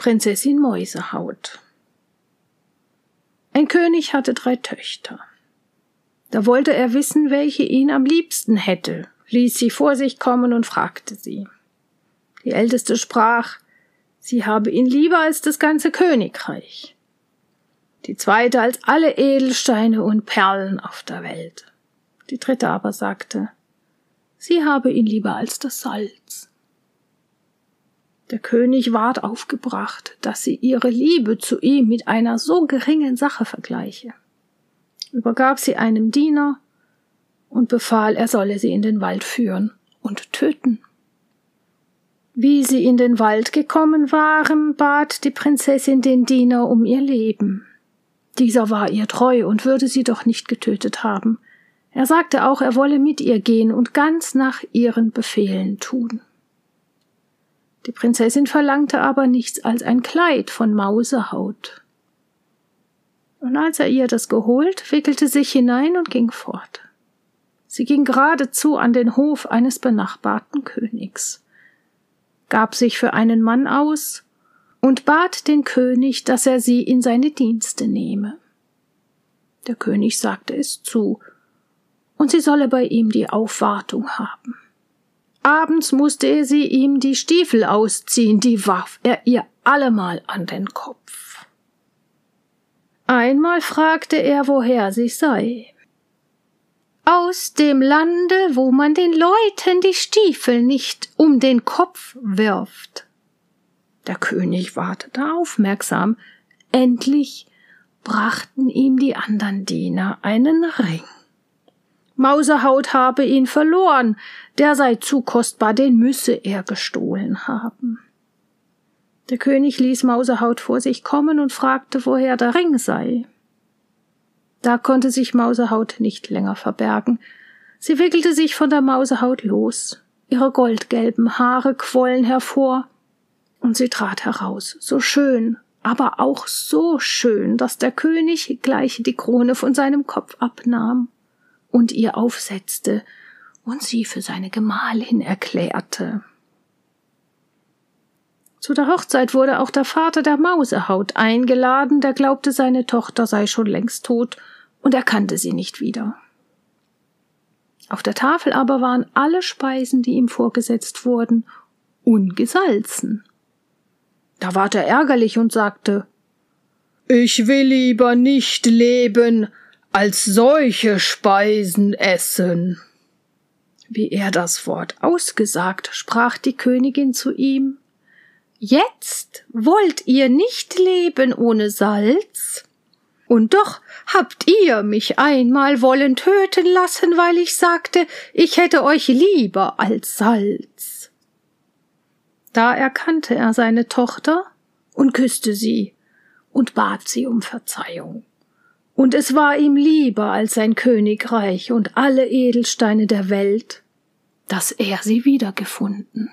Prinzessin Mäusehaut. Ein König hatte drei Töchter. Da wollte er wissen, welche ihn am liebsten hätte, ließ sie vor sich kommen und fragte sie. Die älteste sprach, sie habe ihn lieber als das ganze Königreich. Die zweite als alle Edelsteine und Perlen auf der Welt. Die dritte aber sagte, sie habe ihn lieber als das Salz. Der König ward aufgebracht, dass sie ihre Liebe zu ihm mit einer so geringen Sache vergleiche, übergab sie einem Diener und befahl, er solle sie in den Wald führen und töten. Wie sie in den Wald gekommen waren, bat die Prinzessin den Diener um ihr Leben. Dieser war ihr treu und würde sie doch nicht getötet haben. Er sagte auch, er wolle mit ihr gehen und ganz nach ihren Befehlen tun. Die Prinzessin verlangte aber nichts als ein Kleid von Mausehaut. Und als er ihr das geholt, wickelte sich hinein und ging fort. Sie ging geradezu an den Hof eines benachbarten Königs, gab sich für einen Mann aus und bat den König, dass er sie in seine Dienste nehme. Der König sagte es zu, und sie solle bei ihm die Aufwartung haben. Abends musste er sie ihm die Stiefel ausziehen, die warf er ihr allemal an den Kopf. Einmal fragte er, woher sie sei. Aus dem Lande, wo man den Leuten die Stiefel nicht um den Kopf wirft. Der König wartete aufmerksam. Endlich brachten ihm die andern Diener einen Ring. Mausehaut habe ihn verloren, der sei zu kostbar, den müsse er gestohlen haben. Der König ließ Mausehaut vor sich kommen und fragte, woher der Ring sei. Da konnte sich Mausehaut nicht länger verbergen. Sie wickelte sich von der Mausehaut los, ihre goldgelben Haare quollen hervor, und sie trat heraus, so schön, aber auch so schön, dass der König gleich die Krone von seinem Kopf abnahm und ihr aufsetzte und sie für seine Gemahlin erklärte. Zu der Hochzeit wurde auch der Vater der Mausehaut eingeladen, der glaubte, seine Tochter sei schon längst tot und erkannte sie nicht wieder. Auf der Tafel aber waren alle Speisen, die ihm vorgesetzt wurden, ungesalzen. Da ward er ärgerlich und sagte Ich will lieber nicht leben, als solche Speisen essen. Wie er das Wort ausgesagt, sprach die Königin zu ihm Jetzt wollt ihr nicht leben ohne Salz? Und doch habt ihr mich einmal wollen töten lassen, weil ich sagte, ich hätte euch lieber als Salz. Da erkannte er seine Tochter und küsste sie und bat sie um Verzeihung und es war ihm lieber als sein Königreich und alle Edelsteine der Welt, dass er sie wiedergefunden.